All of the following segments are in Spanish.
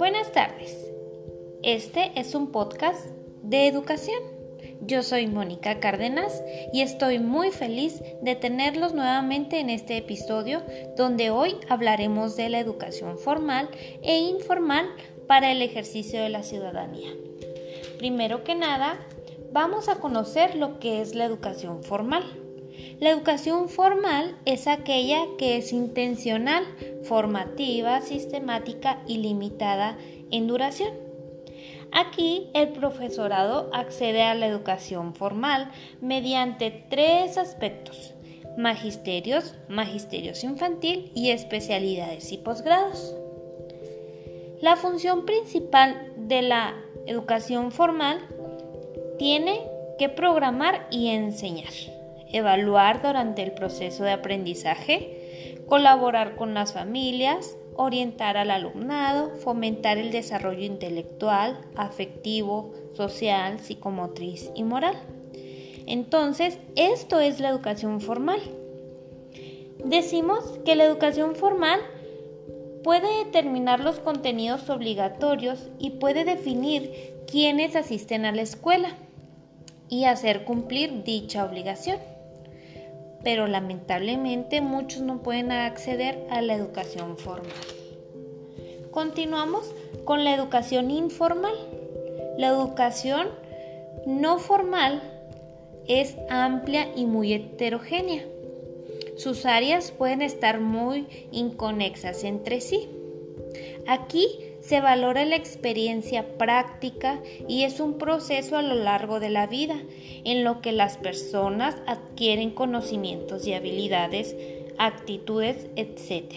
Buenas tardes. Este es un podcast de educación. Yo soy Mónica Cárdenas y estoy muy feliz de tenerlos nuevamente en este episodio donde hoy hablaremos de la educación formal e informal para el ejercicio de la ciudadanía. Primero que nada, vamos a conocer lo que es la educación formal. La educación formal es aquella que es intencional, formativa, sistemática y limitada en duración. Aquí el profesorado accede a la educación formal mediante tres aspectos, magisterios, magisterios infantil y especialidades y posgrados. La función principal de la educación formal tiene que programar y enseñar evaluar durante el proceso de aprendizaje, colaborar con las familias, orientar al alumnado, fomentar el desarrollo intelectual, afectivo, social, psicomotriz y moral. Entonces, esto es la educación formal. Decimos que la educación formal puede determinar los contenidos obligatorios y puede definir quiénes asisten a la escuela y hacer cumplir dicha obligación pero lamentablemente muchos no pueden acceder a la educación formal. Continuamos con la educación informal. La educación no formal es amplia y muy heterogénea. Sus áreas pueden estar muy inconexas entre sí. Aquí se valora la experiencia práctica y es un proceso a lo largo de la vida en lo que las personas adquieren conocimientos y habilidades, actitudes, etc.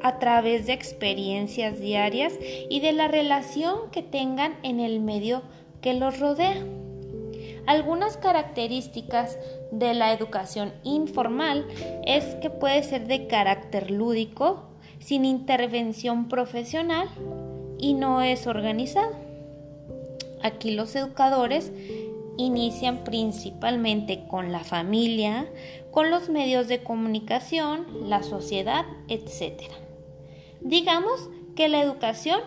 a través de experiencias diarias y de la relación que tengan en el medio que los rodea. Algunas características de la educación informal es que puede ser de carácter lúdico, sin intervención profesional, y no es organizado. Aquí los educadores inician principalmente con la familia, con los medios de comunicación, la sociedad, etc. Digamos que la educación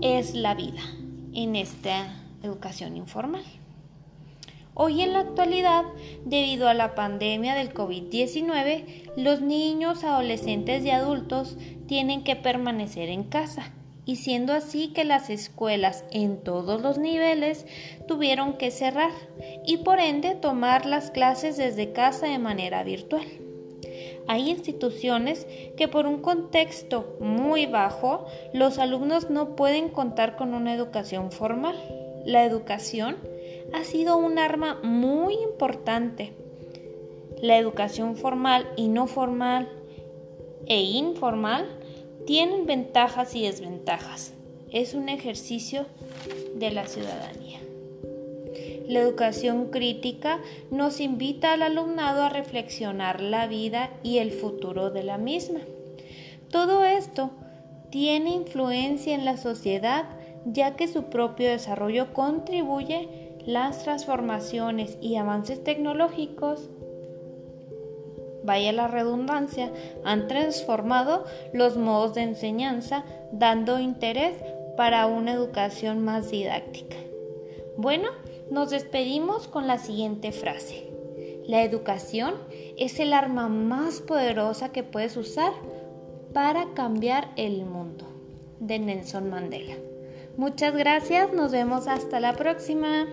es la vida en esta educación informal. Hoy en la actualidad, debido a la pandemia del COVID-19, los niños, adolescentes y adultos tienen que permanecer en casa y siendo así que las escuelas en todos los niveles tuvieron que cerrar y por ende tomar las clases desde casa de manera virtual. Hay instituciones que por un contexto muy bajo los alumnos no pueden contar con una educación formal. La educación ha sido un arma muy importante. La educación formal y no formal e informal tienen ventajas y desventajas. Es un ejercicio de la ciudadanía. La educación crítica nos invita al alumnado a reflexionar la vida y el futuro de la misma. Todo esto tiene influencia en la sociedad ya que su propio desarrollo contribuye las transformaciones y avances tecnológicos vaya la redundancia, han transformado los modos de enseñanza, dando interés para una educación más didáctica. Bueno, nos despedimos con la siguiente frase. La educación es el arma más poderosa que puedes usar para cambiar el mundo. De Nelson Mandela. Muchas gracias, nos vemos hasta la próxima.